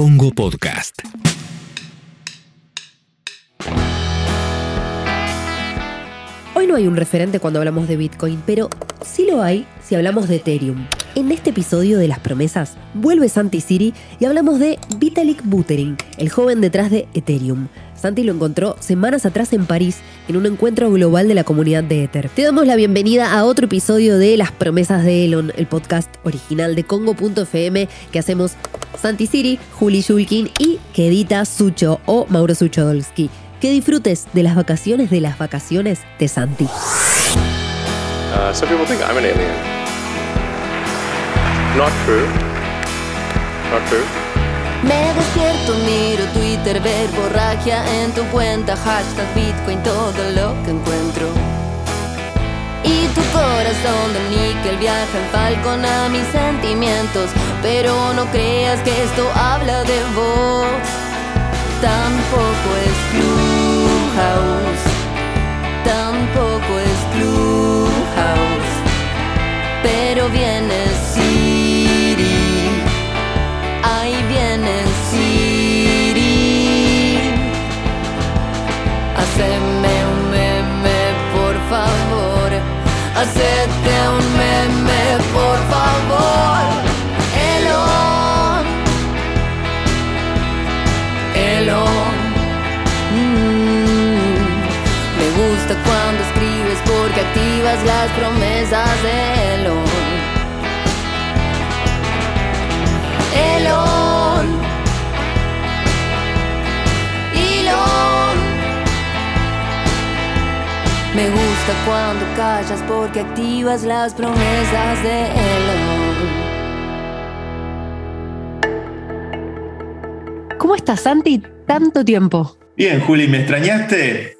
Congo Podcast. No hay un referente cuando hablamos de Bitcoin, pero sí lo hay si hablamos de Ethereum. En este episodio de las promesas, vuelve Santi Siri y hablamos de Vitalik Buterin, el joven detrás de Ethereum. Santi lo encontró semanas atrás en París en un encuentro global de la comunidad de Ether. Te damos la bienvenida a otro episodio de Las promesas de Elon, el podcast original de Congo.fm que hacemos Santi Siri, Juli Shulkin y que edita Sucho o Mauro Suchodolski. Que disfrutes de las vacaciones de las vacaciones de Santi. Uh, some people think I'm an alien. Not true. Not true. Me despierto, miro Twitter, ver borragia en tu cuenta, hashtag Bitcoin, todo lo que encuentro. Y tu corazón de níquel viaja en Falcon a mis sentimientos, pero no creas que esto habla de vos. Tampoco es Tampoco es Clubhouse, pero viene Siri, ahí viene Siri. Haceme un meme, por favor, hacete un meme, por favor. Gusta cuando escribes porque activas las promesas de Elon. Elon. Elon. Me gusta cuando callas porque activas las promesas de Elon. ¿Cómo estás, Santi? Tanto tiempo. Bien, Juli, ¿me extrañaste?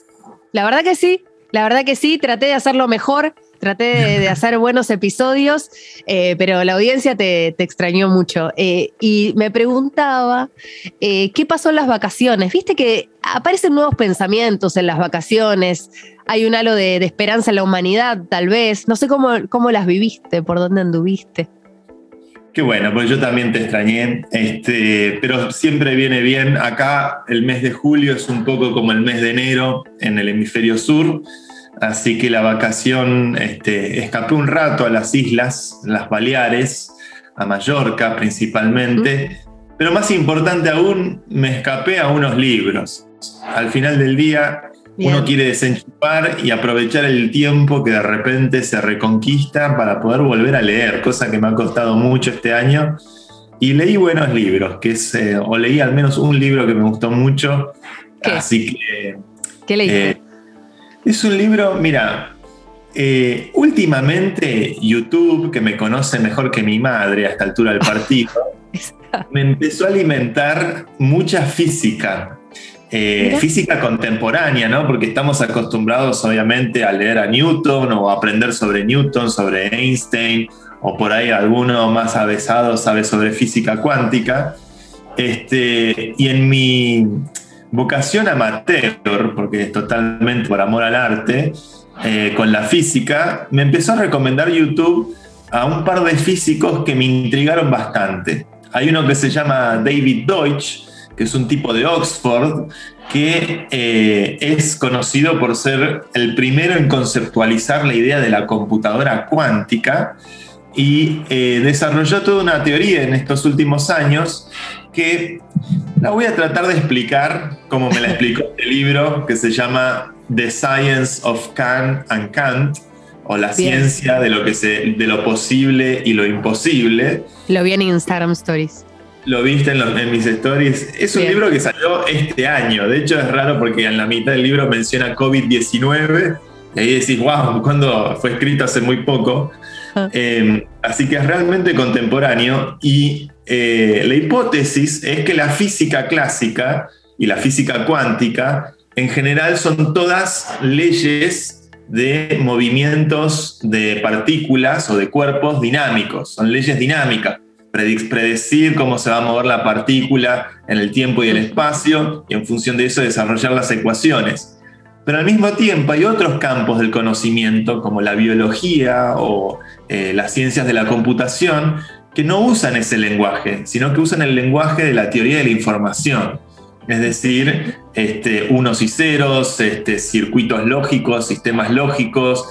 La verdad que sí, la verdad que sí, traté de hacerlo mejor, traté de, de hacer buenos episodios, eh, pero la audiencia te, te extrañó mucho. Eh, y me preguntaba, eh, ¿qué pasó en las vacaciones? Viste que aparecen nuevos pensamientos en las vacaciones, hay un halo de, de esperanza en la humanidad, tal vez. No sé cómo, cómo las viviste, por dónde anduviste. Qué bueno, pues yo también te extrañé, este, pero siempre viene bien. Acá el mes de julio es un poco como el mes de enero en el hemisferio sur, así que la vacación este, escapé un rato a las islas, las Baleares, a Mallorca principalmente, pero más importante aún, me escapé a unos libros. Al final del día, Bien. uno quiere desenchufar y aprovechar el tiempo que de repente se reconquista para poder volver a leer, cosa que me ha costado mucho este año. Y leí buenos libros, que es, eh, o leí al menos un libro que me gustó mucho. ¿Qué? Así que ¿Qué leíste? eh, es un libro, mira, eh, últimamente YouTube, que me conoce mejor que mi madre a esta altura del partido, me empezó a alimentar mucha física. Eh, física contemporánea, ¿no? Porque estamos acostumbrados, obviamente, a leer a Newton o a aprender sobre Newton, sobre Einstein, o por ahí alguno más avesado sabe sobre física cuántica. Este, y en mi vocación amateur, porque es totalmente por amor al arte, eh, con la física, me empezó a recomendar YouTube a un par de físicos que me intrigaron bastante. Hay uno que se llama David Deutsch, que es un tipo de Oxford, que eh, es conocido por ser el primero en conceptualizar la idea de la computadora cuántica y eh, desarrolló toda una teoría en estos últimos años que la voy a tratar de explicar como me la explicó este libro que se llama The Science of Can and Can't o la Bien. ciencia de lo, que se, de lo posible y lo imposible. Lo vi en Instagram Stories. Lo viste en, los- en mis stories. Es un Bien. libro que salió este año. De hecho, es raro porque en la mitad del libro menciona COVID-19. Y ahí decís, wow, cuando fue escrito hace muy poco. Ah. Eh, así que es realmente contemporáneo. Y eh, la hipótesis es que la física clásica y la física cuántica, en general, son todas leyes de movimientos de partículas o de cuerpos dinámicos. Son leyes dinámicas predecir cómo se va a mover la partícula en el tiempo y el espacio y en función de eso desarrollar las ecuaciones. Pero al mismo tiempo hay otros campos del conocimiento como la biología o eh, las ciencias de la computación que no usan ese lenguaje, sino que usan el lenguaje de la teoría de la información. Es decir, este, unos y ceros, este, circuitos lógicos, sistemas lógicos,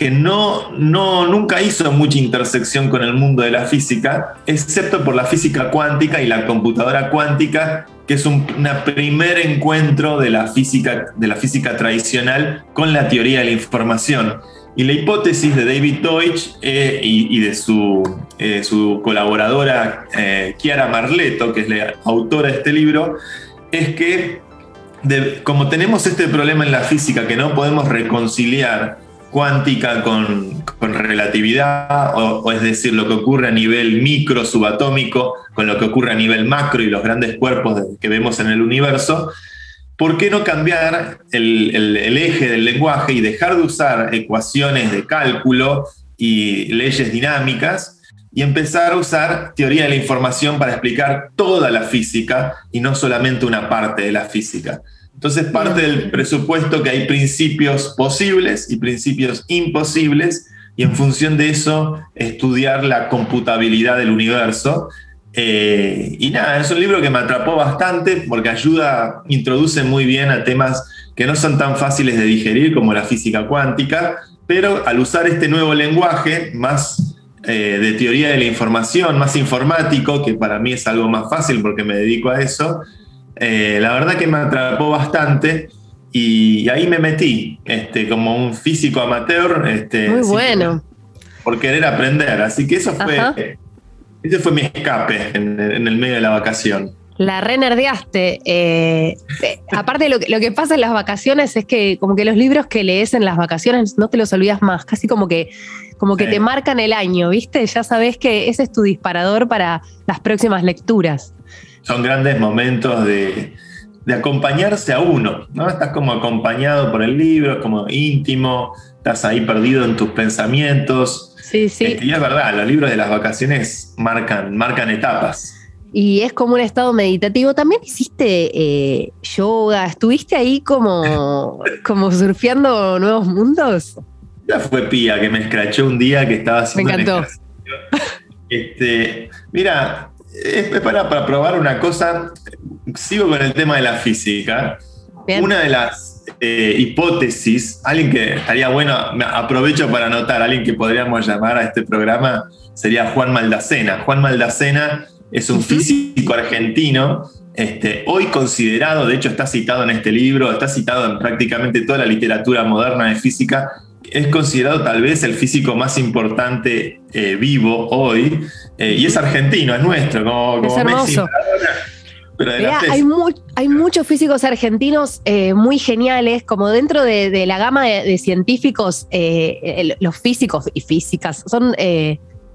que no, no, nunca hizo mucha intersección con el mundo de la física, excepto por la física cuántica y la computadora cuántica, que es un primer encuentro de la, física, de la física tradicional con la teoría de la información. Y la hipótesis de David Deutsch eh, y, de su, eh, su colaboradora eh, Chiara Marletto, que es la autora de este libro, es que como tenemos este problema en la física que no podemos reconciliar cuántica con, relatividad, o, es decir, lo que ocurre a nivel micro, subatómico, con lo que ocurre a nivel macro y los grandes cuerpos que vemos en el universo, ¿por qué no cambiar el, eje del lenguaje y dejar de usar ecuaciones de cálculo y leyes dinámicas? y empezar a usar teoría de la información para explicar toda la física y no solamente una parte de la física. Entonces parte del presupuesto que hay principios posibles y principios imposibles y en función de eso estudiar la computabilidad del universo. Eh, y nada, es un libro que me atrapó bastante porque ayuda, introduce muy bien a temas que no son tan fáciles de digerir como la física cuántica, pero al usar este nuevo lenguaje más eh, de teoría de la información, más informático, que para mí es algo más fácil porque me dedico a eso, eh, la verdad que me atrapó bastante y ahí me metí, este, como un físico amateur. Este, Muy bueno. Por, querer aprender. Así que eso fue, ese fue mi escape en, el medio de la vacación. La renerdeaste. Eh, eh, aparte, lo, lo, que pasa en las vacaciones es que, como que los libros que lees en las vacaciones no te los olvidas más. Casi como que, como que te marcan el año, ¿viste? Ya sabes que ese es tu disparador para las próximas lecturas son grandes momentos de, acompañarse a uno, ¿no? Estás como acompañado por el libro, es como íntimo, estás ahí perdido en tus pensamientos. Sí, sí. Este, y es verdad, los libros de las vacaciones marcan, marcan etapas. Y es como un estado meditativo. También hiciste eh, yoga, estuviste ahí como, como surfeando nuevos mundos. Ya fue Pía que me escrachó un día que estaba haciendo. Me encantó. Este, mira, es para, para probar una cosa. Sigo con el tema de la física. Una de las eh, hipótesis, alguien que estaría bueno, aprovecho para anotar, alguien que podríamos llamar a este programa sería Juan Maldacena. Juan Maldacena es un físico argentino, este, hoy considerado, de hecho está citado en este libro, está citado en prácticamente toda la literatura moderna de física, es considerado tal vez el físico más importante eh, vivo hoy, eh, y es argentino, es nuestro, como, es hermoso. pero hay, muchos físicos argentinos eh, muy geniales, como dentro de, la gama de, científicos, los físicos y físicas son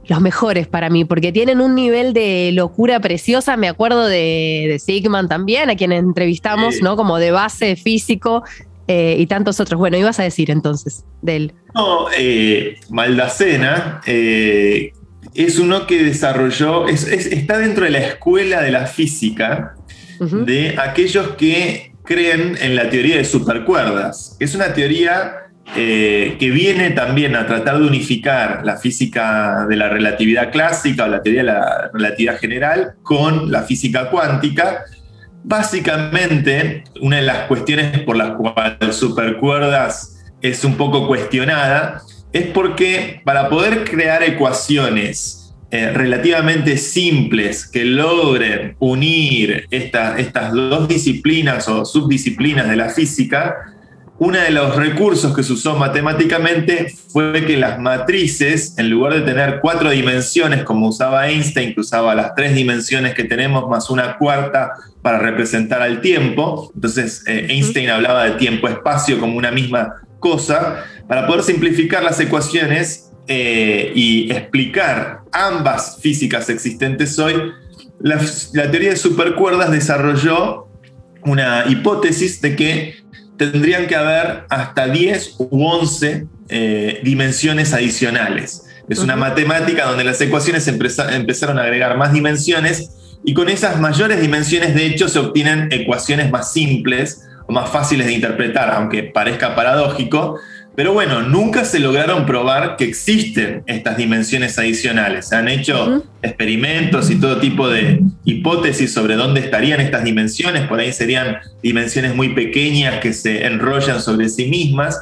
los mejores para mí, porque tienen un nivel de locura preciosa. Me acuerdo de, de Sigman también, a quien entrevistamos, ¿no? Como de base físico. Eh, y tantos otros. Bueno, ibas a decir entonces de él. No, eh, Maldacena eh, es uno que desarrolló, está dentro de la escuela de la física de aquellos que creen en la teoría de supercuerdas. Es una teoría que viene también a tratar de unificar la física de la relatividad clásica o la teoría de la relatividad general con la física cuántica Básicamente, una de las cuestiones por las cuales supercuerdas es un poco cuestionada es porque para poder crear ecuaciones eh, relativamente simples que logren unir estas dos disciplinas o subdisciplinas de la física, uno de los recursos que se usó matemáticamente fue que las matrices, en lugar de tener cuatro dimensiones como usaba Einstein, que usaba las tres dimensiones que tenemos más una cuarta para representar al tiempo, entonces eh, Einstein hablaba de tiempo-espacio como una misma cosa, para poder simplificar las ecuaciones eh, y explicar ambas físicas existentes hoy, la, la teoría de supercuerdas desarrolló una hipótesis de que tendrían que haber hasta 10 u 11 eh, dimensiones adicionales. Es una matemática donde las ecuaciones empezaron a agregar más dimensiones y con esas mayores dimensiones de hecho se obtienen ecuaciones más simples o más fáciles de interpretar, aunque parezca paradójico, Pero bueno, nunca se lograron probar que existen estas dimensiones adicionales. Se han hecho experimentos y todo tipo de hipótesis sobre dónde estarían estas dimensiones. Por ahí serían dimensiones muy pequeñas que se enrollan sobre sí mismas.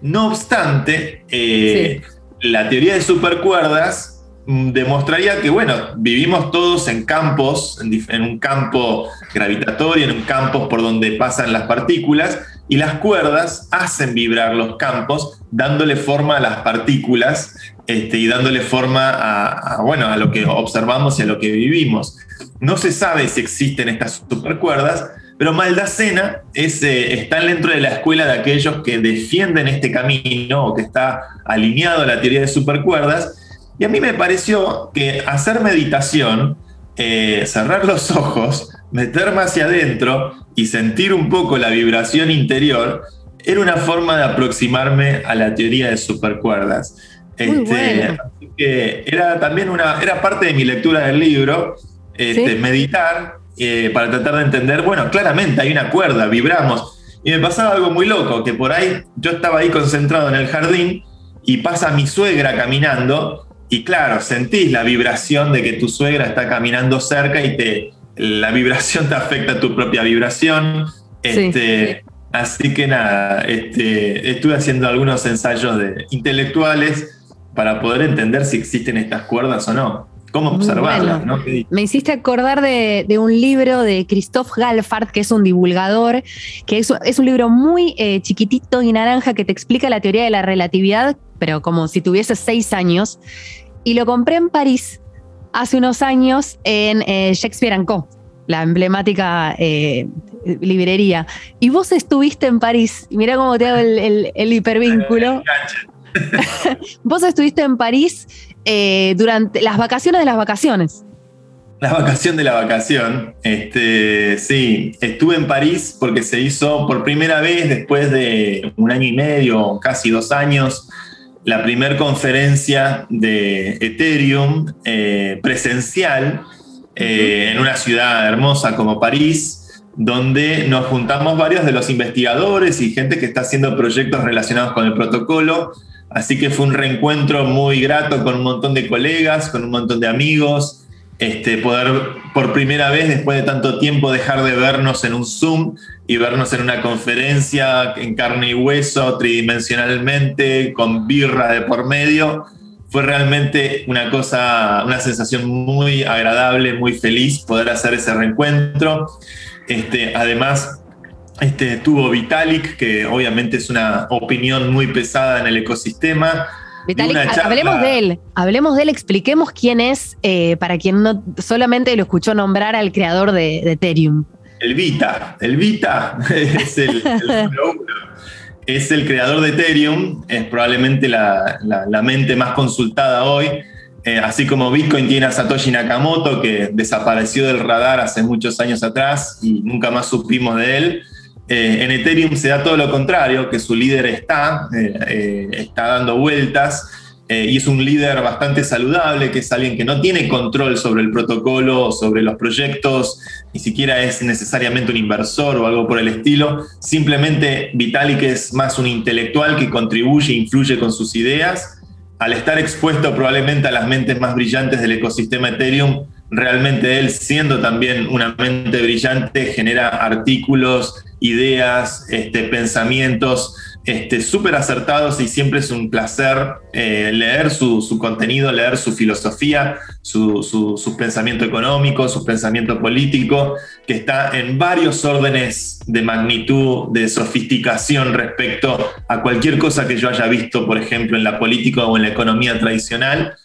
No obstante, eh, la teoría de supercuerdas demostraría que, bueno, vivimos todos en campos, en, un campo gravitatorio, en un campo por donde pasan las partículas, y las cuerdas hacen vibrar los campos, dándole forma a las partículas este, y dándole forma a, bueno, a lo que observamos y a lo que vivimos. No se sabe si existen estas supercuerdas, pero Maldacena es, eh, está dentro de la escuela de aquellos que defienden este camino o que está alineado a la teoría de supercuerdas y a mí me pareció que hacer meditación, eh, cerrar los ojos, meterme hacia adentro y sentir un poco la vibración interior, era una forma de aproximarme a la teoría de supercuerdas. Este, que era también una, era parte de mi lectura del libro, este, meditar eh, para tratar de entender, bueno, claramente hay una cuerda, vibramos. Y me pasaba algo muy loco, que por ahí yo estaba ahí concentrado en el jardín y pasa mi suegra caminando y claro, sentís la vibración de que tu suegra está caminando cerca y te, la vibración te afecta a tu propia vibración. Este, Así que nada, este, estuve haciendo algunos ensayos de, intelectuales para poder entender si existen estas cuerdas o no. ¿Cómo observarlas? Me hiciste acordar de, un libro de Christoph Galfard, que es un divulgador, que es, es un libro muy eh, chiquitito y naranja que te explica la teoría de la relatividad, pero como si tuviese seis años. Y lo compré en París hace unos años en eh, Shakespeare Co., la emblemática eh, librería. Y vos estuviste en París, y mirá cómo te hago el, hipervínculo. vos estuviste en París eh, durante las vacaciones de las vacaciones. La vacación de la vacación. Este, sí, estuve en París porque se hizo por primera vez después de un año y medio, casi dos años, la primera conferencia de Ethereum eh, presencial eh, en una ciudad hermosa como París, donde nos juntamos varios de los investigadores y gente que está haciendo proyectos relacionados con el protocolo. Así que fue un reencuentro muy grato con un montón de colegas, con un montón de amigos, este, poder por primera vez después de tanto tiempo dejar de vernos en un Zoom y vernos en una conferencia en carne y hueso, tridimensionalmente, con birra de por medio, fue realmente una cosa, una sensación muy agradable, muy feliz poder hacer ese reencuentro. Este, además, este, tuvo Vitalik, que obviamente es una opinión muy pesada en el ecosistema, hablemos de él, hablemos de él, expliquemos quién es, eh, para quien no solamente lo escuchó nombrar al creador de, Ethereum. El Vita, el Vita es el, Es el creador de Ethereum, es probablemente la, mente más consultada hoy. Eh, así como Bitcoin tiene a Satoshi Nakamoto, que desapareció del radar hace muchos años atrás y nunca más supimos de él. Eh, en Ethereum se da todo lo contrario, que su líder está, eh, eh, está dando vueltas y es un líder bastante saludable, que es alguien que no tiene control sobre el protocolo, sobre los proyectos, ni siquiera es necesariamente un inversor o algo por el estilo. Simplemente Vitalik es más un intelectual que contribuye e influye con sus ideas. Al estar expuesto probablemente a las mentes más brillantes del ecosistema Ethereum, realmente él, siendo también una mente brillante, genera artículos, ideas, este, pensamientos este, súper acertados y siempre es un placer eh, leer su, contenido, leer su filosofía, su, pensamiento económico, su pensamiento político, que está en varios órdenes de magnitud, de sofisticación respecto a cualquier cosa que yo haya visto, por ejemplo, en la política o en la economía tradicional.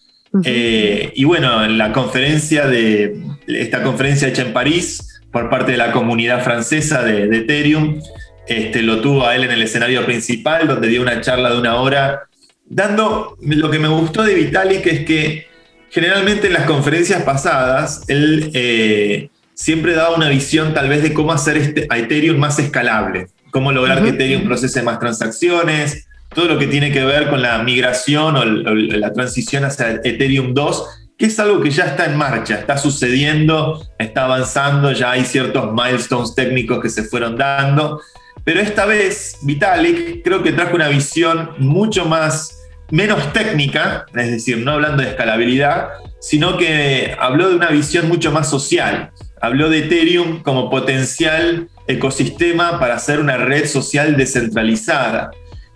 Eh, y bueno, en la conferencia de esta conferencia hecha en París, por parte de la comunidad francesa de, Ethereum. Este, lo tuvo a él en el escenario principal, donde dio una charla de una hora, dando lo que me gustó de Vitalik es que generalmente en las conferencias pasadas él eh, siempre daba una visión tal vez de cómo hacer este, a Ethereum más escalable, cómo lograr que Ethereum procese más transacciones, todo lo que tiene que ver con la migración o la transición hacia Ethereum 2 que es algo que ya está en marcha, está sucediendo, está avanzando, ya hay ciertos milestones técnicos que se fueron dando. Pero esta vez Vitalik creo que trajo una visión mucho más, menos técnica, es decir, no hablando de escalabilidad, sino que habló de una visión mucho más social. Habló de Ethereum como potencial ecosistema para hacer una red social descentralizada.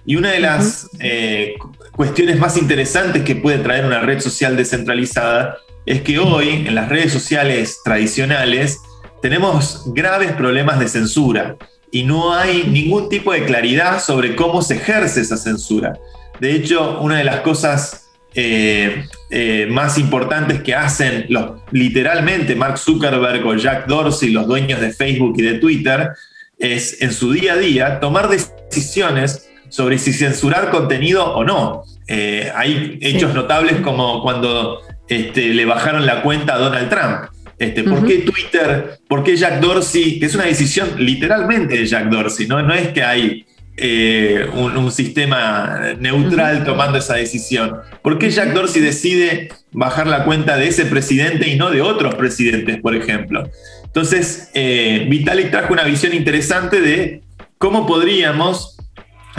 Y una de las eh, cuestiones más interesantes que puede traer una red social descentralizada es que hoy en las redes sociales tradicionales tenemos graves problemas de censura y no hay ningún tipo de claridad sobre cómo se ejerce esa censura. De hecho, una de las cosas eh, eh, más importantes que hacen los, literalmente Mark Zuckerberg o Jack Dorsey, los dueños de Facebook y de Twitter, es en su día a día tomar decisiones sobre si censurar contenido o no. Eh, hay hechos notables como cuando este, le bajaron la cuenta a Donald Trump. Este, ¿Por qué Twitter? ¿Por qué Jack Dorsey? Que es una decisión literalmente de Jack Dorsey, no, no es que hay eh, un, sistema neutral tomando esa decisión. ¿Por qué Jack Dorsey decide bajar la cuenta de ese presidente y no de otros presidentes, por ejemplo? Entonces, eh, Vitalik trajo una visión interesante de cómo podríamos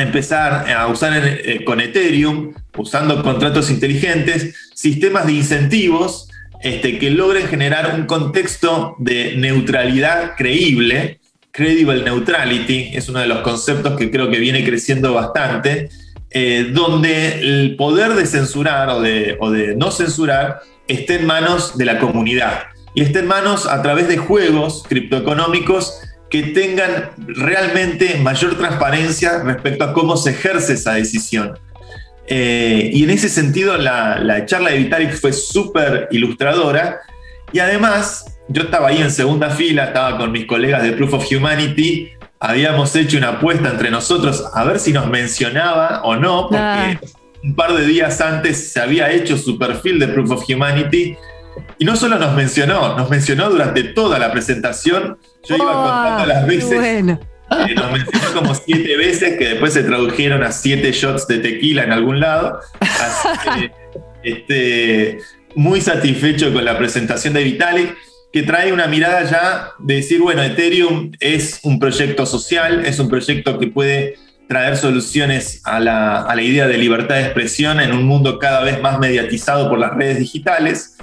empezar a usar eh, con Ethereum, usando contratos inteligentes, sistemas de incentivos este, que logren generar un contexto de neutralidad creíble. Credible neutrality es uno de los conceptos que creo que viene creciendo bastante, eh, donde el poder de censurar o de, o de no censurar esté en manos de la comunidad y esté en manos a través de juegos criptoeconómicos que tengan realmente mayor transparencia respecto a cómo se ejerce esa decisión. Eh, y en ese sentido la, charla de Vitalik fue súper ilustradora y además yo estaba ahí en segunda fila, estaba con mis colegas de Proof of Humanity, habíamos hecho una apuesta entre nosotros a ver si nos mencionaba o no, porque ah. un par de días antes se había hecho su perfil de Proof of Humanity y no solo nos mencionó, nos mencionó durante toda la presentación. Yo iba contando las veces. Bueno. Eh, nos mencionó como siete veces que después se tradujeron a siete shots de tequila en algún lado. Así que, este, muy satisfecho con la presentación de Vitalik, que trae una mirada ya de decir, bueno, Ethereum es un proyecto social, es un proyecto que puede traer soluciones a la, a la idea de libertad de expresión en un mundo cada vez más mediatizado por las redes digitales.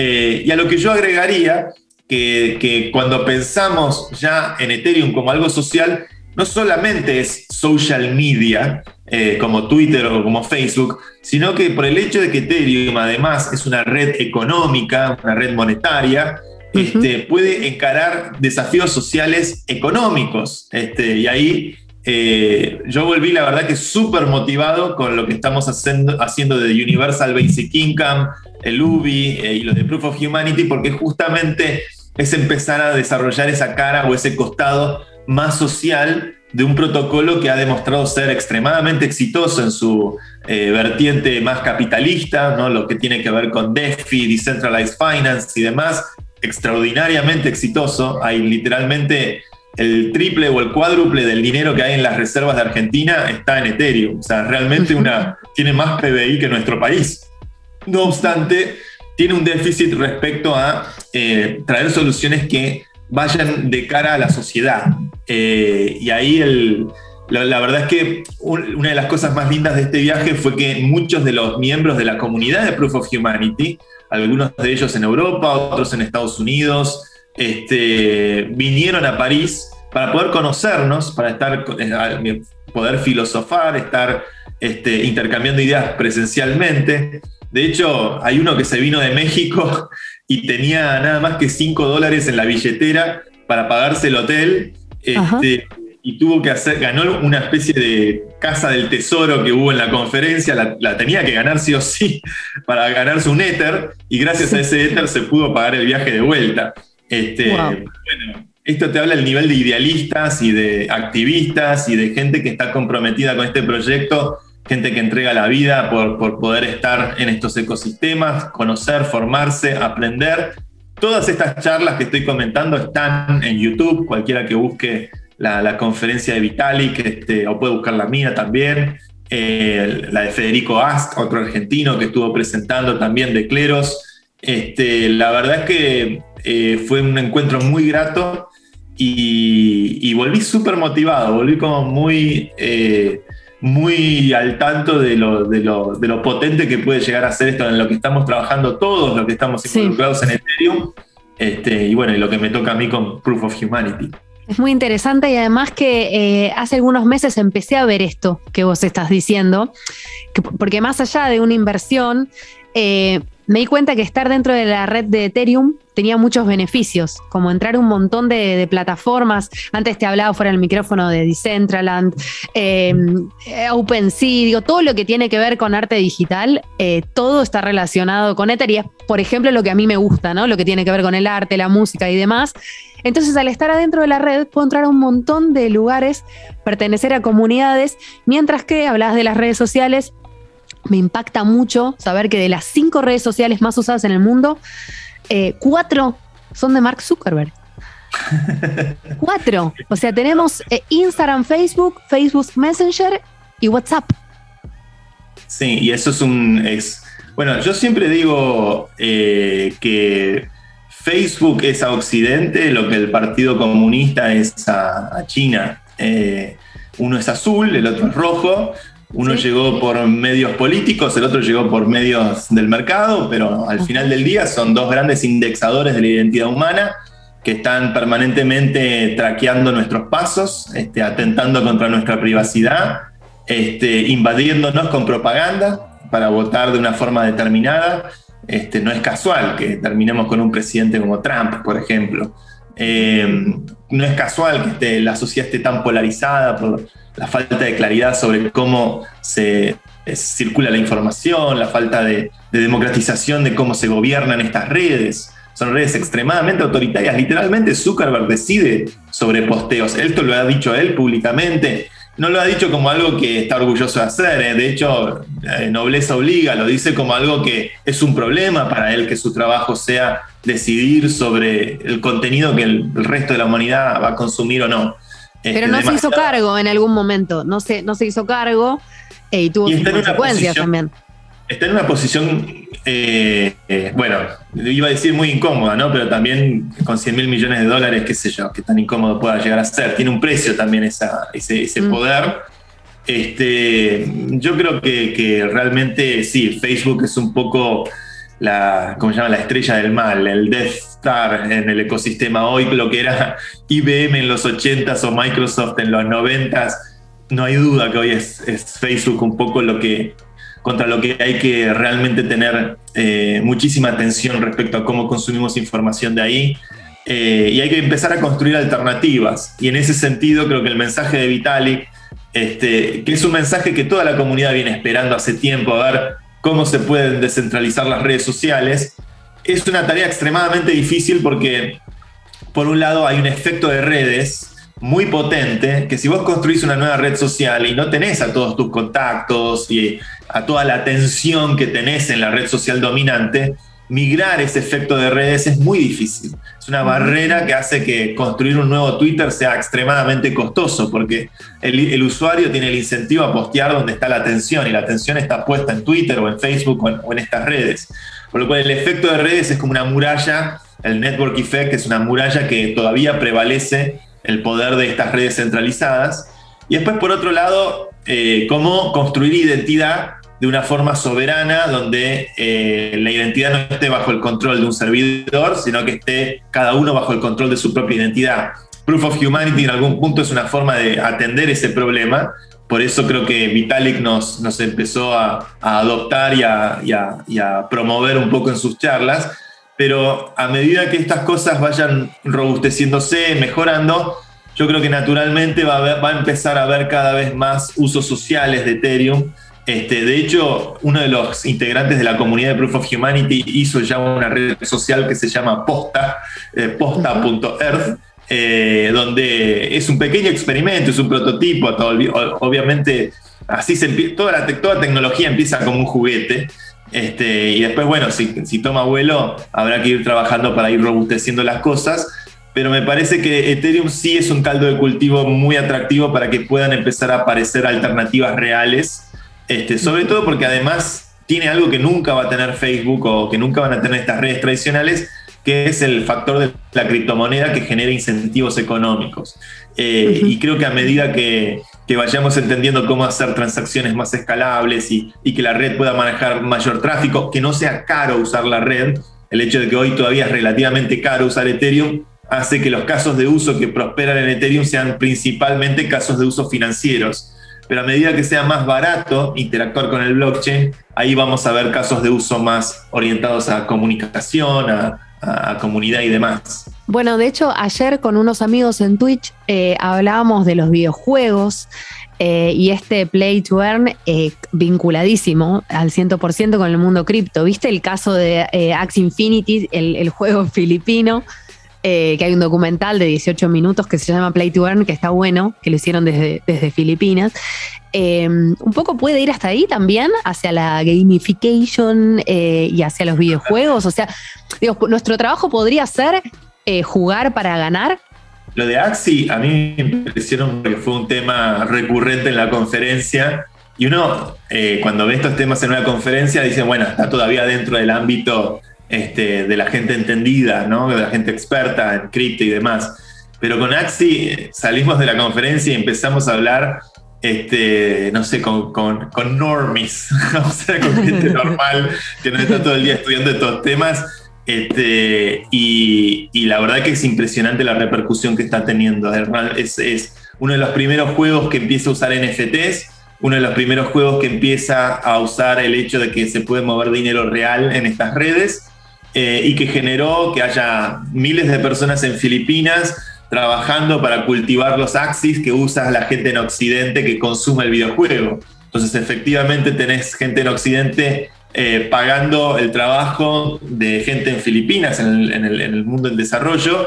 Eh, y a lo que yo agregaría, que, cuando pensamos ya en Ethereum como algo social, no solamente es social media, eh, como Twitter o como Facebook, sino que por el hecho de que Ethereum además es una red económica, una red monetaria, este, puede encarar desafíos sociales económicos. Este, y ahí eh, yo volví, la verdad, que súper motivado con lo que estamos haciendo, de Universal Basic Income, el UBI eh, y lo de Proof of Humanity, porque justamente es empezar a desarrollar esa cara o ese costado más social de un protocolo que ha demostrado ser extremadamente exitoso en su eh, vertiente más capitalista, ¿no? lo que tiene que ver con DeFi, Decentralized Finance y demás, extraordinariamente exitoso. Hay literalmente el triple o el cuádruple del dinero que hay en las reservas de Argentina está en Ethereum. O sea, realmente una, tiene más PBI que nuestro país. No obstante, tiene un déficit respecto a eh, traer soluciones que vayan de cara a la sociedad. Eh, y ahí el, la, verdad es que una de las cosas más lindas de este viaje fue que muchos de los miembros de la comunidad de Proof of Humanity, algunos de ellos en Europa, otros en Estados Unidos, este, vinieron a París para poder conocernos, para estar, eh, poder filosofar, estar este, intercambiando ideas presencialmente. De hecho, hay uno que se vino de México y tenía nada más que 5 dólares en la billetera para pagarse el hotel. Este, y tuvo que hacer, ganó una especie de casa del tesoro que hubo en la conferencia, la, tenía que ganar sí o sí para ganarse un éter, y gracias a ese éter se pudo pagar el viaje de vuelta. Este, esto te habla del nivel de idealistas y de activistas y de gente que está comprometida con este proyecto gente que entrega la vida por, poder estar en estos ecosistemas, conocer, formarse, aprender. Todas estas charlas que estoy comentando están en YouTube, cualquiera que busque la, conferencia de Vitalik, este, o puede buscar la mía también, eh, la de Federico Ast, otro argentino que estuvo presentando también de Cleros. Este, la verdad es que eh, fue un encuentro muy grato y, y volví súper motivado, volví como muy, eh, muy al tanto de lo, de, lo, de lo potente que puede llegar a ser esto en lo que estamos trabajando todos, lo que estamos Sí. involucrados en Ethereum, este, y bueno, y lo que me toca a mí con Proof of Humanity. Es muy interesante y además que eh, hace algunos meses empecé a ver esto que vos estás diciendo, que- porque más allá de una inversión, eh, me di cuenta que estar dentro de la red de Ethereum tenía muchos beneficios, como entrar un montón de, plataformas. Antes te hablaba fuera del micrófono de Decentraland, eh, OpenSea, digo, todo lo que tiene que ver con arte digital, eh, todo está relacionado con Ether y es, por ejemplo, lo que a mí me gusta, ¿no? Lo que tiene que ver con el arte, la música y demás. Entonces, al estar adentro de la red, puedo entrar a un montón de lugares, pertenecer a comunidades, mientras que hablas de las redes sociales, me impacta mucho saber que de las cinco redes sociales más usadas en el mundo, eh, cuatro son de Mark Zuckerberg. cuatro. O sea, tenemos eh, Instagram, Facebook, Facebook Messenger y WhatsApp. Sí, y eso es un... Es, bueno, yo siempre digo eh, que Facebook es a Occidente lo que el Partido Comunista es a, a China. Uno es azul, el otro es rojo. Uno Sí. llegó por medios políticos, el otro llegó por medios del mercado, pero al final del día son dos grandes indexadores de la identidad humana que están permanentemente traqueando nuestros pasos, este, atentando contra nuestra privacidad, este, invadiéndonos con propaganda para votar de una forma determinada. Este, no es casual que terminemos con un presidente como Trump, por ejemplo. Eh, no es casual que la sociedad esté tan polarizada por la falta de claridad sobre cómo se eh, circula la información, la falta de, de democratización de cómo se gobiernan estas redes. Son redes extremadamente autoritarias. Literalmente Zuckerberg decide sobre posteos. Esto lo ha dicho él públicamente. No lo ha dicho como algo que está orgulloso de hacer. ¿eh? De hecho, eh, nobleza obliga. Lo dice como algo que es un problema para él que su trabajo sea decidir sobre el contenido que el, el resto de la humanidad va a consumir o no. Pero Este, no se hizo cargo en algún momento. No se, no se hizo cargo eh, y tuvo Y sus consecuencias posición- también. está en una posición, eh, eh, bueno, iba a decir muy incómoda, ¿no? Pero también con 100 mil millones de dólares, qué sé yo, qué tan incómodo pueda llegar a ser. Tiene un precio también esa, ese, ese Mm. poder. Este, yo creo que, que realmente sí, Facebook es un poco la, ¿cómo se llama? la estrella del mal, el Death Star en el ecosistema hoy, lo que era IBM en los 80s o Microsoft en los 90s. No hay duda que hoy es, es Facebook un poco lo que, contra lo que hay que realmente tener eh, muchísima atención respecto a cómo consumimos información de ahí. Eh, y hay que empezar a construir alternativas. Y en ese sentido creo que el mensaje de Vitalik, este, que es un mensaje que toda la comunidad viene esperando hace tiempo, a ver cómo se pueden descentralizar las redes sociales, es una tarea extremadamente difícil porque, por un lado, hay un efecto de redes muy potente, que si vos construís una nueva red social y no tenés a todos tus contactos y a toda la atención que tenés en la red social dominante, migrar ese efecto de redes es muy difícil. Es una barrera que hace que construir un nuevo Twitter sea extremadamente costoso, porque el, el usuario tiene el incentivo a postear donde está la atención, y la atención está puesta en Twitter o en Facebook o en, o en estas redes. Por lo cual el efecto de redes es como una muralla, el network effect es una muralla que todavía prevalece el poder de estas redes centralizadas. Y después, por otro lado, eh, cómo construir identidad de una forma soberana, donde eh, la identidad no esté bajo el control de un servidor, sino que esté cada uno bajo el control de su propia identidad. Proof of Humanity en algún punto es una forma de atender ese problema. Por eso creo que Vitalik nos, nos empezó a, a adoptar y a, y, a, y a promover un poco en sus charlas. Pero a medida que estas cosas vayan robusteciéndose, mejorando, yo creo que naturalmente va a, empezar a haber cada vez más usos sociales de Ethereum. Este, de hecho, uno de los integrantes de la comunidad de Proof of Humanity hizo ya una red social que se llama Posta, eh, posta.earth, eh, donde es un pequeño experimento, es un prototipo, obviamente así toda la toda tecnología empieza como un juguete. Este, y después, bueno, si, si toma vuelo, habrá que ir trabajando para ir robusteciendo las cosas. Pero me parece que Ethereum sí es un caldo de cultivo muy atractivo para que puedan empezar a aparecer alternativas reales. Este, sobre todo porque además tiene algo que nunca va a tener Facebook o que nunca van a tener estas redes tradicionales, que que es el factor de la criptomoneda que genera incentivos económicos. Eh, y creo que a medida que, que, vayamos entendiendo cómo hacer transacciones más escalables y, que la red pueda manejar mayor tráfico, que no sea caro usar la red, el hecho de que hoy todavía es relativamente caro usar Ethereum, hace que los casos de uso que prosperan en Ethereum sean principalmente casos de uso financieros. Pero a medida que sea más barato interactuar con el blockchain, ahí vamos a ver casos de uso más orientados a comunicación, a, a comunidad y demás. Bueno, de hecho, ayer con unos amigos en Twitch eh, hablábamos de los videojuegos eh, y este Play to Earn eh, vinculadísimo al 100% con el mundo cripto. ¿Viste el caso de Axe Infinity, el juego filipino? Eh, que hay un documental de 18 minutos que se llama Play to Earn, que está bueno, que lo hicieron desde, desde Filipinas. Eh, un poco puede ir hasta ahí también, hacia la gamification eh, y hacia los videojuegos. O sea, digo, nuestro trabajo podría ser jugar para ganar. Lo de Axi a mí me parecieron que fue un tema recurrente en la conferencia. Y uno, cuando ve estos temas en una conferencia, dice, bueno, está todavía dentro del ámbito este, de la gente entendida, ¿no? de la gente experta en cripto y demás. Pero con Axi eh, salimos de la conferencia y empezamos a hablar, este, no sé, con, con, con normies, o sea, con gente normal que no está todo el día estudiando estos temas. Este, y, y, la verdad que es impresionante la repercusión que está teniendo. Es, es uno de los primeros juegos que empieza a usar NFTs, uno de los primeros juegos que empieza a usar el hecho de que se puede mover dinero real en estas redes eh, y que generó que haya miles de personas en Filipinas trabajando para cultivar los axis que usa la gente en Occidente que consume el videojuego. Entonces, efectivamente, tenés gente en Occidente eh, pagando el trabajo de gente en Filipinas, en el, en el, en el mundo en desarrollo.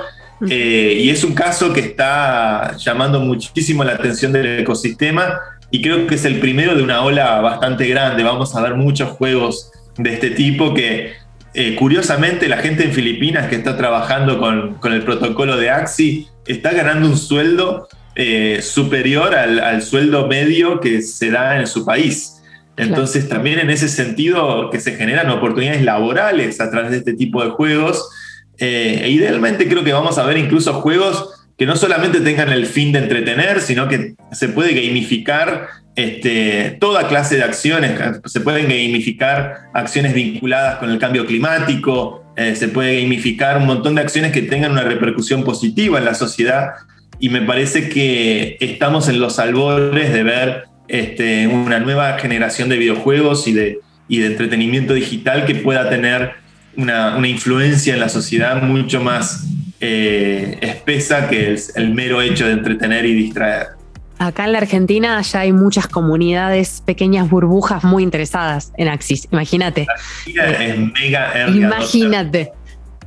Eh, y es un caso que está llamando muchísimo la atención del ecosistema y creo que es el primero de una ola bastante grande. Vamos a ver muchos juegos de este tipo que eh, curiosamente la gente en Filipinas que está trabajando con, con el protocolo de Axi está ganando un sueldo eh, superior al, al, sueldo medio que se da en su país. Entonces claro. también en ese sentido que se generan oportunidades laborales a través de este tipo de juegos. Eh, e idealmente creo que vamos a ver incluso juegos que no solamente tengan el fin de entretener, sino que se puede gamificar este, toda clase de acciones. Se pueden gamificar acciones vinculadas con el cambio climático, eh, se puede gamificar un montón de acciones que tengan una repercusión positiva en la sociedad. Y me parece que estamos en los albores de ver este, una nueva generación de videojuegos y de, entretenimiento digital que pueda tener una, una influencia en la sociedad mucho más eh, espesa que el, el mero hecho de entretener y distraer. Acá en la Argentina ya hay muchas comunidades, pequeñas burbujas muy interesadas en Axis. Imagínate. Es mega Imagínate.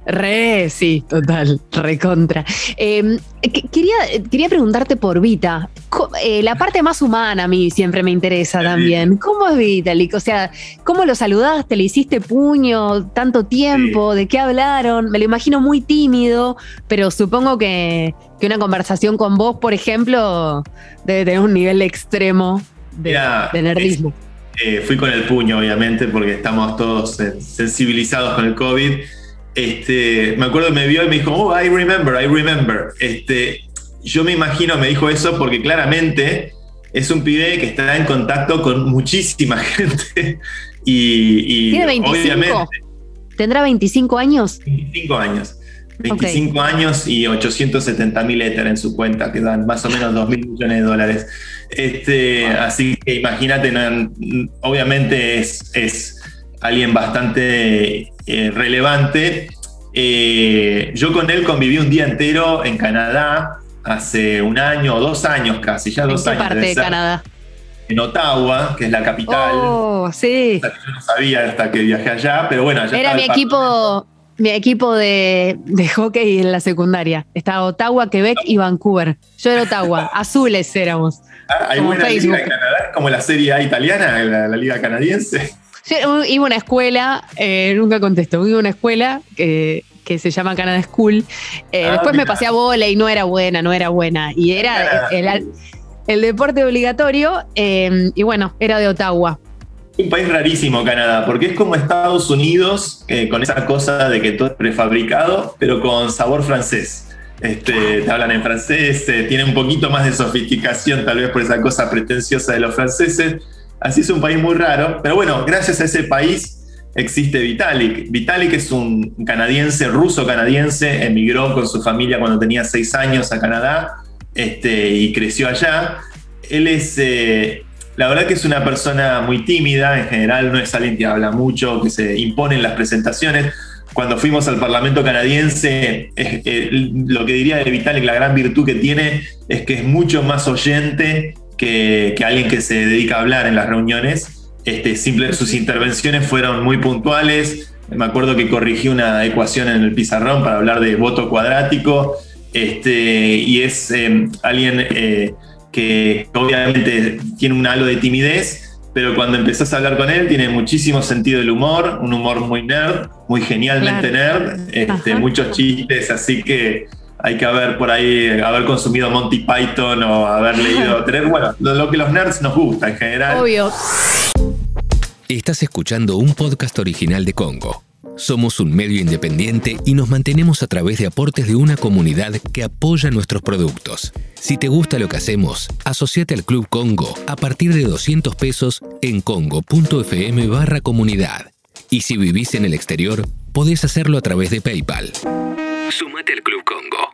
Re, sí, total, recontra. Eh, quería, quería preguntarte por Vita. Eh, la parte más humana a mí siempre me interesa también. ¿Cómo es Vitalik? O sea, ¿cómo lo saludaste? ¿Le hiciste puño tanto tiempo? Sí. ¿De qué hablaron? Me lo imagino muy tímido, pero supongo que, que una conversación con vos, por ejemplo, debe tener un nivel extremo de, Mira, de nerdismo. Eh, fui con el puño, obviamente, porque estamos todos sensibilizados con el COVID este, me acuerdo que me vio y me dijo, oh, I remember, I remember. Este, yo me imagino, me dijo eso porque claramente es un pibe que está en contacto con muchísima gente. Y, y ¿Tiene 25? Obviamente, ¿Tendrá 25 años? 25 años. 25 okay. años y 870 mil Ether en su cuenta, que dan más o menos 2 mil millones de dólares. Este, wow. Así que imagínate, obviamente es, es alguien bastante eh, relevante. Eh, yo con él conviví un día entero en Canadá hace un año o dos años casi, ya dos ¿En qué años. parte de Canadá? En Ottawa, que es la capital. Oh, sí. Yo no sabía hasta que viajé allá, pero bueno, allá Era mi equipo, mi equipo de, de, hockey en la secundaria. Estaba Ottawa, Quebec y Vancouver. Yo era Ottawa, azules éramos. Ah, hay buena Facebook. liga en Canadá, como la Serie A italiana, la, la liga canadiense. Yo iba a una escuela, eh, nunca contesto, iba a una escuela que, que se llama Canada School. Eh, ah, después mira. me pasé a bola y no era buena, no era buena. Y era el, el, el deporte obligatorio, eh, y bueno, era de Ottawa. Un país rarísimo, Canadá, porque es como Estados Unidos, eh, con esa cosa de que todo es prefabricado, pero con sabor francés. Este, te hablan en francés, eh, tiene un poquito más de sofisticación, tal vez por esa cosa pretenciosa de los franceses. Así es un país muy raro, pero bueno, gracias a ese país existe Vitalik. Vitalik es un canadiense, ruso canadiense, emigró con su familia cuando tenía seis años a Canadá este, y creció allá. Él es, eh, la verdad que es una persona muy tímida, en general no es alguien que habla mucho, que se impone en las presentaciones. Cuando fuimos al Parlamento canadiense, eh, lo que diría de Vitalik, la gran virtud que tiene es que es mucho más oyente que, que alguien que se dedica a hablar en las reuniones. Este, simple, sus intervenciones fueron muy puntuales. Me acuerdo que corrigí una ecuación en el pizarrón para hablar de voto cuadrático. Este, y es eh, alguien eh, que obviamente tiene un halo de timidez, pero cuando empezás a hablar con él tiene muchísimo sentido del humor, un humor muy nerd, muy genialmente nerd, este, muchos chistes, así que hay que haber por ahí, haber consumido Monty Python o haber leído, tener, bueno, lo, que los nerds nos gusta en general. Obvio. Estás escuchando un podcast original de Congo. Somos un medio independiente y nos mantenemos a través de aportes de una comunidad que apoya nuestros productos. Si te gusta lo que hacemos, asociate al Club Congo a partir de 200 pesos en congo.fm barra comunidad. Y si vivís en el exterior, podés hacerlo a través de PayPal. Sumate al Club Congo.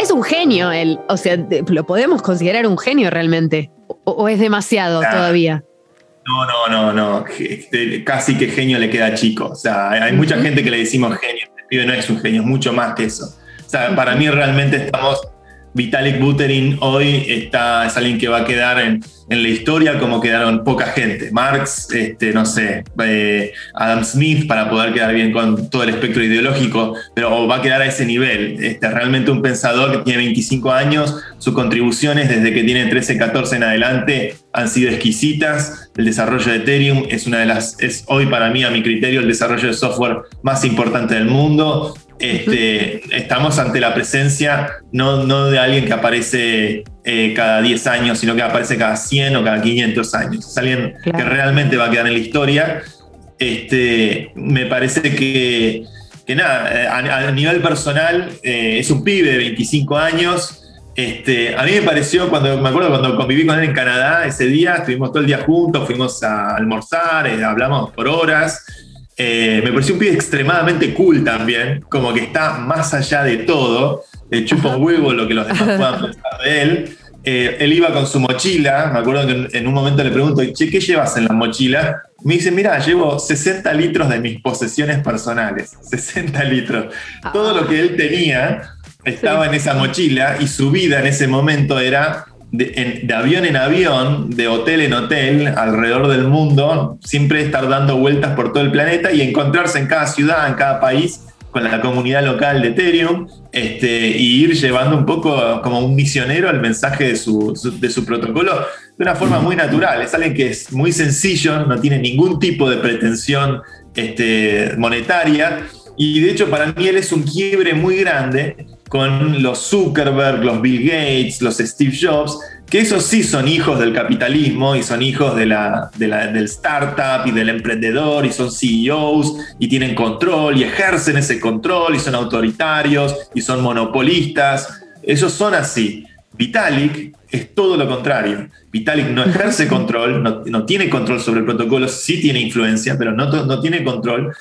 Es un genio él, o sea, lo podemos considerar un genio realmente, o, o es demasiado Nah. todavía. No, no, no, no. Este, Casi que genio le queda chico. O sea, hay hay mucha gente que le decimos genio. El pibe no es un genio, es mucho más que eso. O sea, para mí realmente estamos. Vitalik Buterin hoy está, es alguien que va a quedar en, en la historia como quedaron poca gente. Marx, este, no sé, eh, Adam Smith para poder quedar bien con todo el espectro ideológico, pero va a quedar a ese nivel. Este, realmente un pensador que tiene 25 años, sus contribuciones desde que tiene 13, 14 en adelante han sido exquisitas. El desarrollo de Ethereum es una de las, es hoy para mí, a mi criterio, el desarrollo de software más importante del mundo. Este, Estamos ante la presencia no, no de alguien que aparece eh, cada 10 años, sino que aparece cada 100 o cada 500 años. Es alguien Claro. que realmente va a quedar en la historia. Este, me parece que, que nada, a, a nivel personal, eh, es un pibe de 25 años. Este, a mí me pareció, cuando me acuerdo cuando conviví con él en Canadá ese día, estuvimos todo el día juntos, fuimos a almorzar, eh, hablamos por horas. Eh, me pareció un pibe extremadamente cool también, como que está más allá de todo. Le chupa un huevo lo que los demás puedan pensar de él. Eh, él iba con su mochila, me acuerdo que en, un momento le pregunto, che, ¿qué llevas en la mochila? Me dice, mira, llevo 60 litros de mis posesiones personales. 60 litros. Todo lo que él tenía estaba en esa mochila y su vida en ese momento era de, avión en avión, de hotel en hotel, alrededor del mundo, siempre estar dando vueltas por todo el planeta y encontrarse en cada ciudad, en cada país, con la comunidad local de Ethereum, este, y ir llevando un poco como un misionero el mensaje de su, su- de su protocolo de una forma muy natural. Es alguien que es muy sencillo, no tiene ningún tipo de pretensión este, monetaria, y de hecho para mí él es un quiebre muy grande con los Zuckerberg, los Bill Gates, los Steve Jobs, que esos sí son hijos del capitalismo y son hijos de la, de la- del startup y del emprendedor y son CEOs y tienen control y ejercen ese control y son autoritarios y son monopolistas. Ellos son así. Vitalik es todo lo contrario. Vitalik no ejerce control, no, no tiene control sobre el protocolo, sí tiene influencia, pero no, no tiene control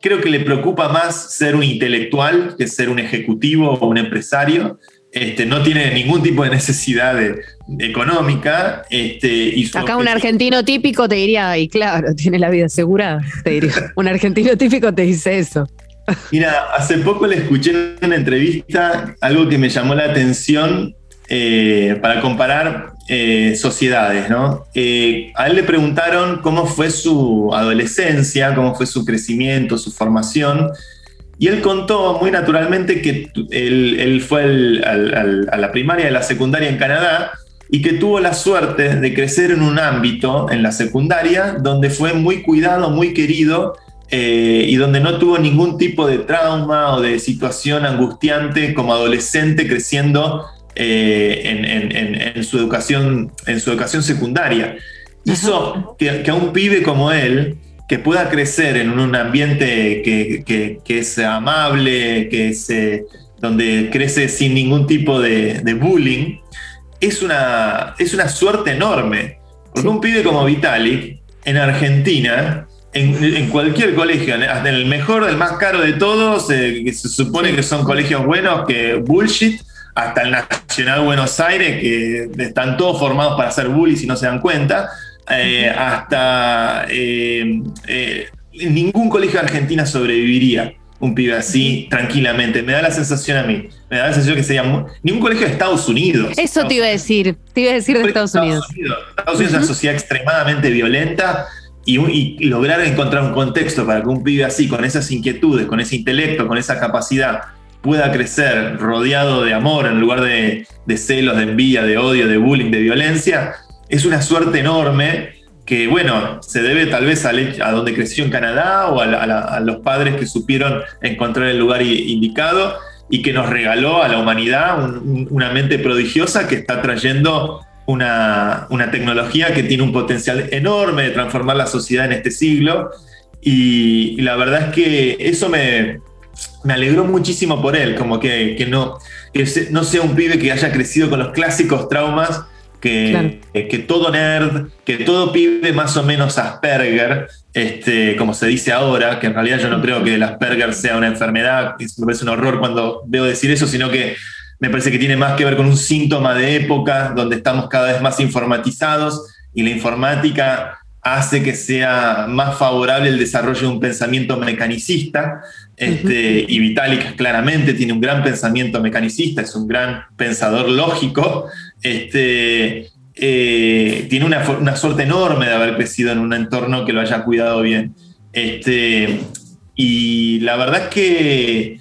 creo que le preocupa más ser un intelectual que ser un ejecutivo o un empresario. Este, no tiene ningún tipo de necesidad de- de económica. Este, y Acá un argentino típico te diría, y claro, tiene la vida asegurada, te diría. Un argentino típico te dice eso. Mira, hace poco le escuché en una entrevista algo que me llamó la atención eh, para comparar eh, sociedades, ¿no? Eh, a él le preguntaron cómo fue su adolescencia, cómo fue su crecimiento, su formación, y él contó muy naturalmente que él, fue a la primaria y a la secundaria en Canadá y que tuvo la suerte de crecer en un ámbito, en la secundaria, donde fue muy cuidado, muy querido eh, y donde no tuvo ningún tipo de trauma o de situación angustiante como adolescente creciendo eh, en, en- en- su educación, en su educación secundaria. Hizo que, que a un pibe como él, que pueda crecer en un ambiente que, que- que es amable, que es, eh, donde crece sin ningún tipo de, de bullying, es una, es una suerte enorme. Porque un pibe como Vitalik, en Argentina, en, en cualquier colegio, hasta en el mejor, el más caro de todos, eh, que se supone que son colegios buenos, que bullshit, hasta el Nacional Buenos Aires, que están todos formados para hacer bullies y no se dan cuenta, eh, hasta eh, eh, ningún colegio de Argentina sobreviviría un pibe así tranquilamente. Me da la sensación a mí, me da la sensación que sería ningún colegio de Estados Unidos. Eso te iba a decir, te iba a decir de Estados Unidos. Estados Unidos es una sociedad extremadamente violenta y, un- y lograr encontrar un contexto para que un pibe así, con esas inquietudes, con ese intelecto, con esa capacidad, pueda crecer rodeado de amor en lugar de, celos, de envidia, de odio, de bullying, de violencia, es una suerte enorme que, bueno, se debe tal vez a donde creció en Canadá o a, los padres que supieron encontrar el lugar indicado y que nos regaló a la humanidad un- un- una mente prodigiosa que está trayendo una, tecnología que tiene un potencial enorme de transformar la sociedad en este siglo. Y la verdad es que eso me, me alegró muchísimo por él, como que, que no, que no sea un pibe que haya crecido con los clásicos traumas, que, Claro. que, que todo nerd, que todo pibe más o menos Asperger, este, como se dice ahora, que en realidad yo no creo que el Asperger sea una enfermedad, es- me parece un horror cuando veo decir eso, sino que me parece que tiene más que ver con un síntoma de época donde estamos cada vez más informatizados y la informática hace que sea más favorable el desarrollo de un pensamiento mecanicista. Este, Y Vitalik claramente tiene un gran pensamiento mecanicista, es un gran pensador lógico. Este, eh, tiene una, suerte enorme de haber crecido en un entorno que lo haya cuidado bien. Este, y la verdad es que,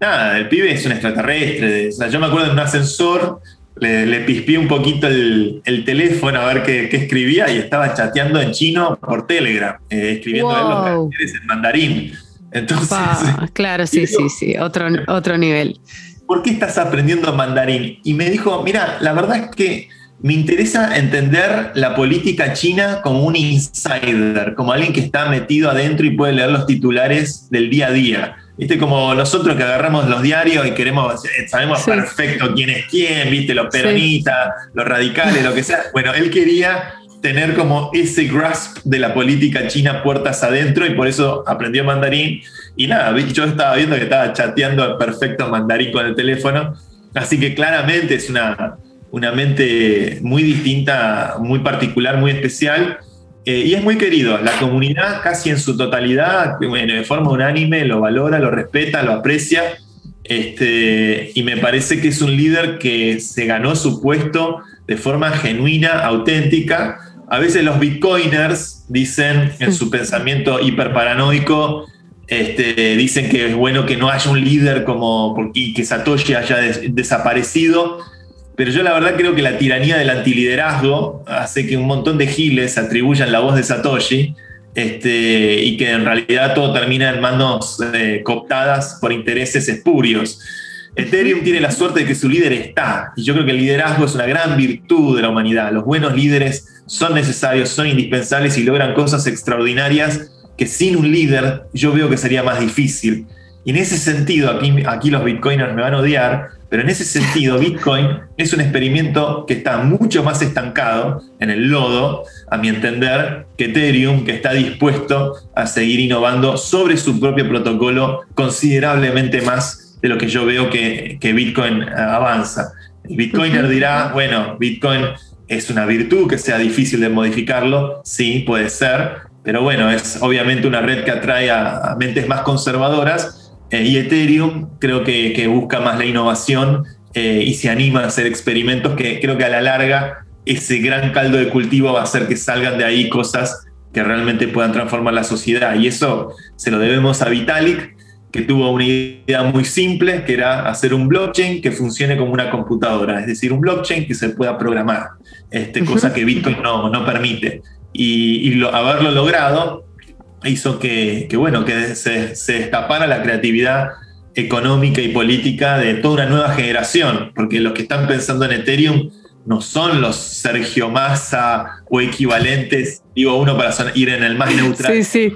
nada, el pibe es un extraterrestre. O sea, yo me acuerdo en un ascensor, le, le pispié un poquito el, el teléfono a ver qué, qué escribía y estaba chateando en chino por Telegram, eh, escribiendo los caracteres en mandarín. Entonces, claro, sí, sí, sí, otro, otro nivel. ¿por qué estás aprendiendo mandarín? Y me dijo, mira, la verdad es que me interesa entender la política china como un insider, como alguien que está metido adentro y puede leer los titulares del día a día. Viste, como nosotros que agarramos los diarios y queremos, eh, sabemos Sí. perfecto quién es quién, viste, los peronistas, los radicales, lo que sea. Bueno, él quería tener como ese grasp de la política china puertas adentro y por eso aprendió mandarín. Y nada, yo estaba viendo que estaba chateando perfecto mandarín con el teléfono, así que claramente es una, una mente muy distinta, muy particular, muy especial. eh, y es muy querido. La comunidad casi en su totalidad, bueno, de forma unánime, lo valora, lo respeta, lo aprecia. Este, y me parece que es un líder que se ganó su puesto de forma genuina, auténtica. A veces los bitcoiners dicen en su pensamiento hiperparanoico, este, dicen que es bueno que no haya un líder como y que Satoshi haya des- desaparecido. Pero yo la verdad creo que la tiranía del antiliderazgo hace que un montón de giles atribuyan la voz de Satoshi este, y que en realidad todo termina en manos eh, cooptadas por intereses espurios. Ethereum tiene la suerte de que su líder está, y yo creo que el liderazgo es una gran virtud de la humanidad. Los buenos líderes son necesarios, son indispensables y logran cosas extraordinarias que sin un líder yo veo que sería más difícil. Y en ese sentido, aquí, aquí los bitcoiners me van a odiar, pero en ese sentido Bitcoin es un experimento que está mucho más estancado en el lodo, a mi entender, que Ethereum, que está dispuesto a seguir innovando sobre su propio protocolo considerablemente más de lo que yo veo que, que Bitcoin eh, avanza. El Bitcoiner dirá, bueno, Bitcoin es una virtud que sea difícil de modificarlo, sí, puede ser, pero bueno, es obviamente una red que atrae a, a mentes más conservadoras eh, y Ethereum creo que, que busca más la innovación eh, y se anima a hacer experimentos que creo que a la larga ese gran caldo de cultivo va a hacer que salgan de ahí cosas que realmente puedan transformar la sociedad. Y eso se lo debemos a Vitalik, que tuvo una idea muy simple, que era hacer un blockchain que funcione como una computadora, es decir, un blockchain que se pueda programar, este, cosa que Bitcoin no, no permite. Y, y lo- haberlo logrado hizo que, que, bueno, que se, se destapara la creatividad económica y política de toda una nueva generación, porque los que están pensando en Ethereum no son los Sergio Massa o equivalentes, digo uno para ir en el más neutral, Sí, sí.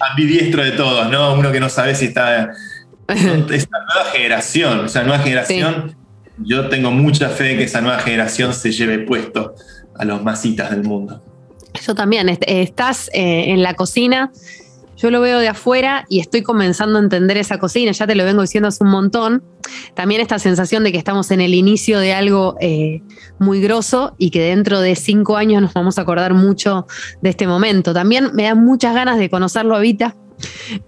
Ambidiestro de todos, ¿no? Uno que no sabe si está... Esta nueva generación, esa nueva generación, yo tengo mucha fe que esa nueva generación se lleve puesto a los masitas del mundo. Yo también, est- estás eh, en la cocina, yo lo veo de afuera y estoy comenzando a entender esa cocina, ya te lo vengo diciendo hace un montón. También esta sensación de que estamos en el inicio de algo eh, muy grosso y que dentro de cinco años nos vamos a acordar mucho de este momento. También me dan muchas ganas de conocerlo a Vita.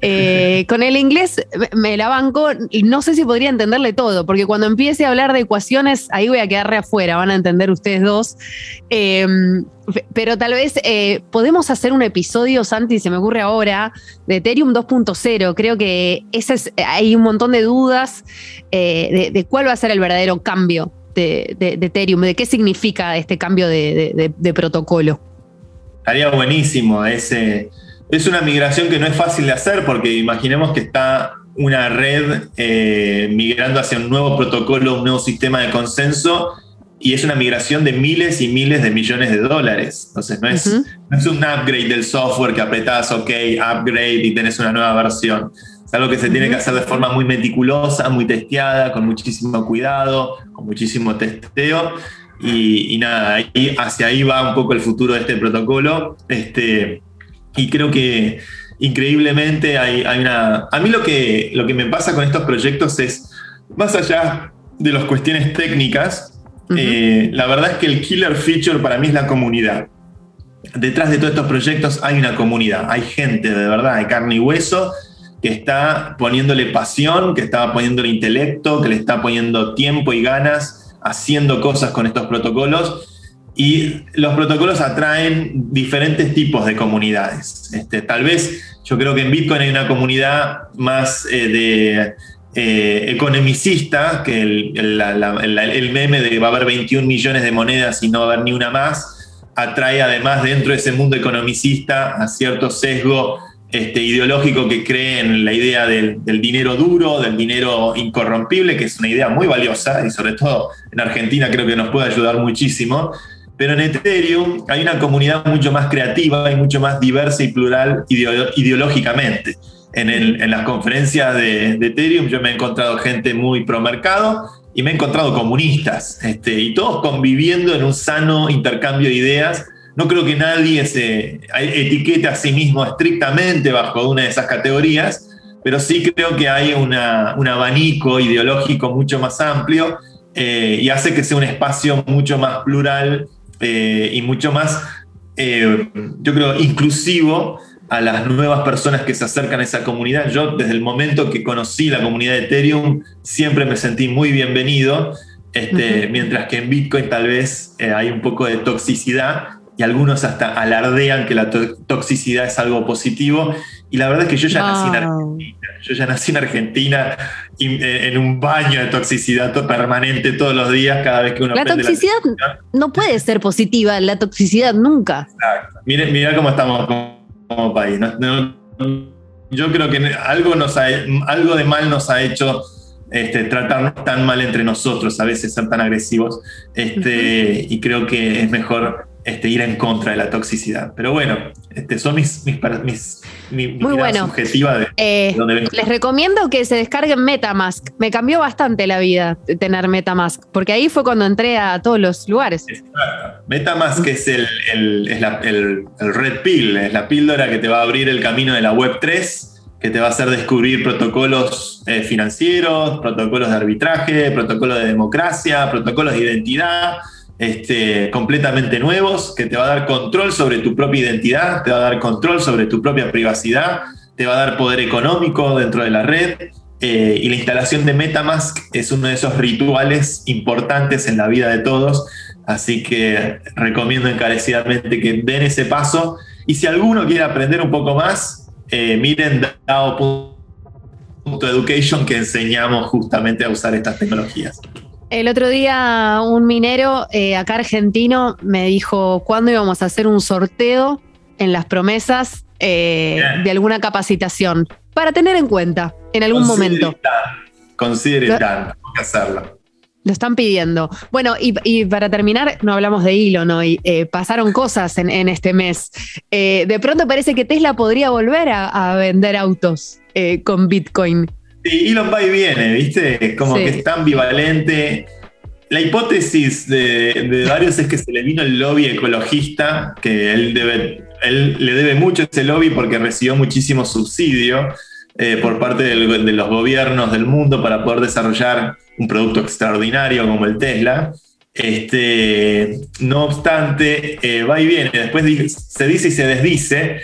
Eh, con el inglés me- la banco y no sé si podría entenderle todo, porque cuando empiece a hablar de ecuaciones, ahí voy a quedar re afuera, van a entender ustedes dos. Eh, Pe- Pero tal vez eh, podemos hacer un episodio, Santi, se me ocurre ahora, de Ethereum 2.0. Creo que ese es, hay un montón de dudas eh, de, cuál va a ser el verdadero cambio de, Ethereum, de qué significa este cambio de- de protocolo. Estaría buenísimo. Ese, es una migración que no es fácil de hacer porque imaginemos que está una red eh, migrando hacia un nuevo protocolo, un nuevo sistema de consenso y es una migración de miles y miles de millones de dólares. Entonces no es, no es un upgrade del software que apretás OK, upgrade y tenés una nueva versión. Es algo que se tiene que hacer de forma muy meticulosa, muy testeada, con muchísimo cuidado, con muchísimo testeo. Y, y nada, ahí, hacia ahí va un poco el futuro de este protocolo. Este, y creo que increíblemente hay, hay una... A mí lo que, lo que me pasa con estos proyectos es, más allá de las cuestiones técnicas, eh, la verdad es que el killer feature para mí es la comunidad. Detrás de todos estos proyectos hay una comunidad, hay gente de verdad, hay carne y hueso que está poniéndole pasión, que está poniéndole intelecto, que le está poniendo tiempo y ganas haciendo cosas con estos protocolos. Y los protocolos atraen diferentes tipos de comunidades. Este, tal vez yo creo que en Bitcoin hay una comunidad más eh, de eh, economicista, que el, el- meme de va a haber 21 millones de monedas y no va a haber ni una más, atrae además dentro de ese mundo economicista a cierto sesgo este, ideológico que cree en la idea del, del dinero duro, del dinero incorrompible, que es una idea muy valiosa y sobre todo en Argentina creo que nos puede ayudar muchísimo. Pero en Ethereum hay una comunidad mucho más creativa y mucho más diversa y plural ideo- ideológicamente. En, el- en las conferencias de, de Ethereum yo me he encontrado gente muy pro mercado y me he encontrado comunistas, este, y todos conviviendo en un sano intercambio de ideas. No creo que nadie se etiquete a sí mismo estrictamente bajo una de esas categorías, pero sí creo que hay una- un abanico ideológico mucho más amplio eh, y hace que sea un espacio mucho más plural eh, y mucho más, eh, yo creo, inclusivo a las nuevas personas que se acercan a esa comunidad. Yo desde el momento que conocí la comunidad de Ethereum siempre me sentí muy bienvenido, este, Ujú. mientras que en Bitcoin tal vez eh, hay un poco de toxicidad y algunos hasta alardean que la to- toxicidad es algo positivo. Y la verdad es que yo ya nací en. Argentina. Yo ya nací en Argentina y, eh, en un baño de toxicidad to- permanente todos los días cada vez que uno La toxicidad no puede ser positiva, la toxicidad nunca. Mira, mira cómo estamos como, país. No- no- yo creo que algo, nos ha- algo de mal nos ha hecho este, tratarnos tan mal entre nosotros, a veces ser tan agresivos. Este, Y creo que es mejor este, ir en contra de la toxicidad. Pero bueno, este, son mis, mis, mis- mi, mi Muy bueno. subjetiva de, Eh, de les recomiendo que se descarguen Metamask. Me cambió bastante la vida tener Metamask, porque ahí fue cuando entré a todos los lugares. MetaMask es, el, el- es la- el- el red pill, es la píldora que te va a abrir el camino de la web 3, que te va a hacer descubrir protocolos eh, financieros, protocolos de arbitraje, protocolos de democracia, protocolos de identidad, este, completamente nuevos, que te va a dar control sobre tu propia identidad, te va a dar control sobre tu propia privacidad, te va a dar poder económico dentro de la red. eh, y la instalación de MetaMask es uno de esos rituales importantes en la vida de todos Así que recomiendo encarecidamente que den ese paso. Y si alguno quiere aprender un poco más, eh, miren DAO.education que enseñamos justamente a usar estas tecnologías. El otro día un minero eh, acá argentino me dijo cuándo íbamos a hacer un sorteo en las promesas eh, de alguna capacitación para tener en cuenta en algún Consider momento. it done. consider it Lo- hacerlo. Lo están pidiendo. Bueno, y, y para terminar, no hablamos de Elon hoy. eh, pasaron cosas en, en este mes. De pronto parece que Tesla podría volver a, a vender autos con Bitcoin. Sí, Elon va y viene, ¿viste? Como Sí. que es tan ambivalente. La hipótesis de, de varios es que se le vino el lobby ecologista, que él, debe, él le debe mucho ese lobby porque recibió muchísimo subsidio eh, por parte del- de los gobiernos del mundo para poder desarrollar un producto extraordinario como el Tesla. Este, no obstante, eh, va y viene. Después se dice y se desdice.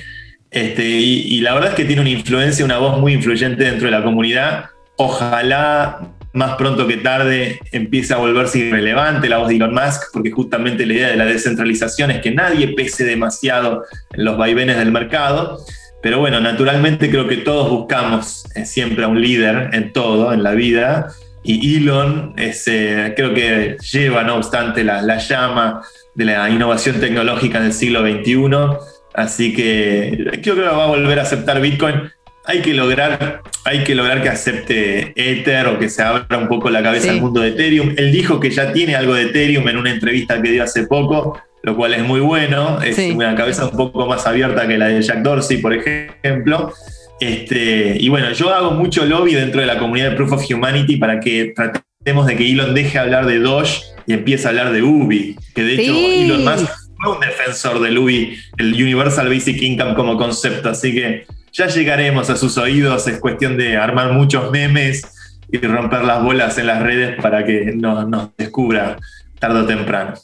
Este, y, la verdad es que tiene una influencia, una voz muy influyente dentro de la comunidad. Ojalá más pronto que tarde empiece a volverse irrelevante la voz de Elon Musk, porque justamente la idea de la descentralización es que nadie pese demasiado en los vaivenes del mercado. Pero bueno, naturalmente creo que todos buscamos eh, siempre a un líder en todo, en la vida. Y Elon eh, creo que lleva, no obstante, la, la llama de la innovación tecnológica del siglo XXI. Así que creo que va a volver a aceptar Bitcoin. Hay que lograr, hay que, lograr que acepte Ether o que se abra un poco la cabeza Sí. al mundo de Ethereum. Él dijo que ya tiene algo de Ethereum en una entrevista que dio hace poco, lo cual es muy bueno. Es Sí. una cabeza un poco más abierta que la de Jack Dorsey, por ejemplo. Este, y bueno, yo hago mucho lobby dentro de la comunidad de Proof of Humanity para que tratemos de que Elon deje hablar de Doge y empiece a hablar de UBI, que de hecho. Elon Musk fue un defensor del UBI, el Universal Basic Income como concepto, así que ya llegaremos a sus oídos, es cuestión de armar muchos memes y romper las bolas en las redes para que no- nos descubra tarde o temprano.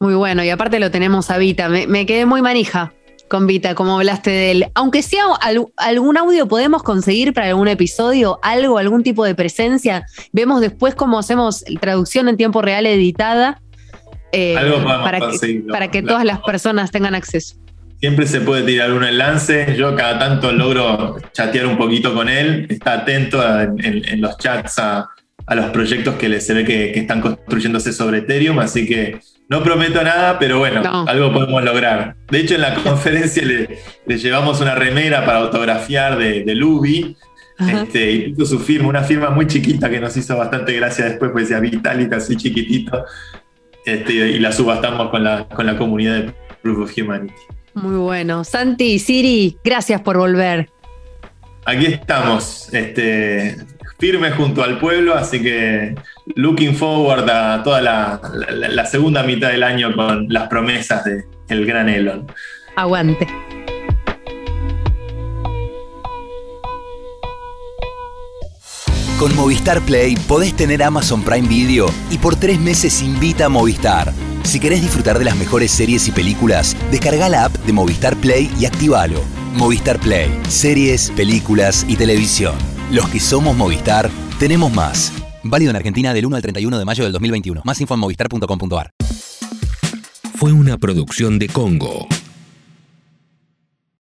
Muy bueno, y aparte lo tenemos a Vita. Me, quedé muy manija con Vita, como hablaste de él. Aunque sea al- algún audio podemos conseguir para algún episodio, algo, algún tipo de presencia. Vemos después cómo hacemos traducción en tiempo real editada. Eh, para, que, para que todas las personas tengan acceso. Siempre se puede tirar un enlace. Yo cada tanto logro chatear un poquito con él. Está atento a- en, en los chats a, a los proyectos que se ve que, que están construyéndose sobre Ethereum. Así que no prometo nada, pero bueno, No. algo podemos lograr. De hecho, en la conferencia le, le llevamos una remera para autografiar de, de Luby. Este, y puso su firma, una firma muy chiquita que nos hizo bastante gracia después, pues decía Vitalik así chiquitito. Este, y la subastamos con la, con la comunidad de Proof of Humanity. Muy bueno. Santi, Siri, gracias por volver. Aquí estamos, este, firmes junto al pueblo, así que looking forward a toda la, la- la segunda mitad del año con las promesas de el gran Elon. Aguante. Con Movistar Play podés tener Amazon Prime Video y por tres meses invita a Movistar. Si querés disfrutar de las mejores series y películas, descarga la app de Movistar Play y activalo. Movistar Play, series, películas y televisión. Los que somos Movistar, tenemos más. Válido en Argentina del 1 al 31 de mayo del 2021. Más info en movistar.com.ar. Fue una producción de Congo.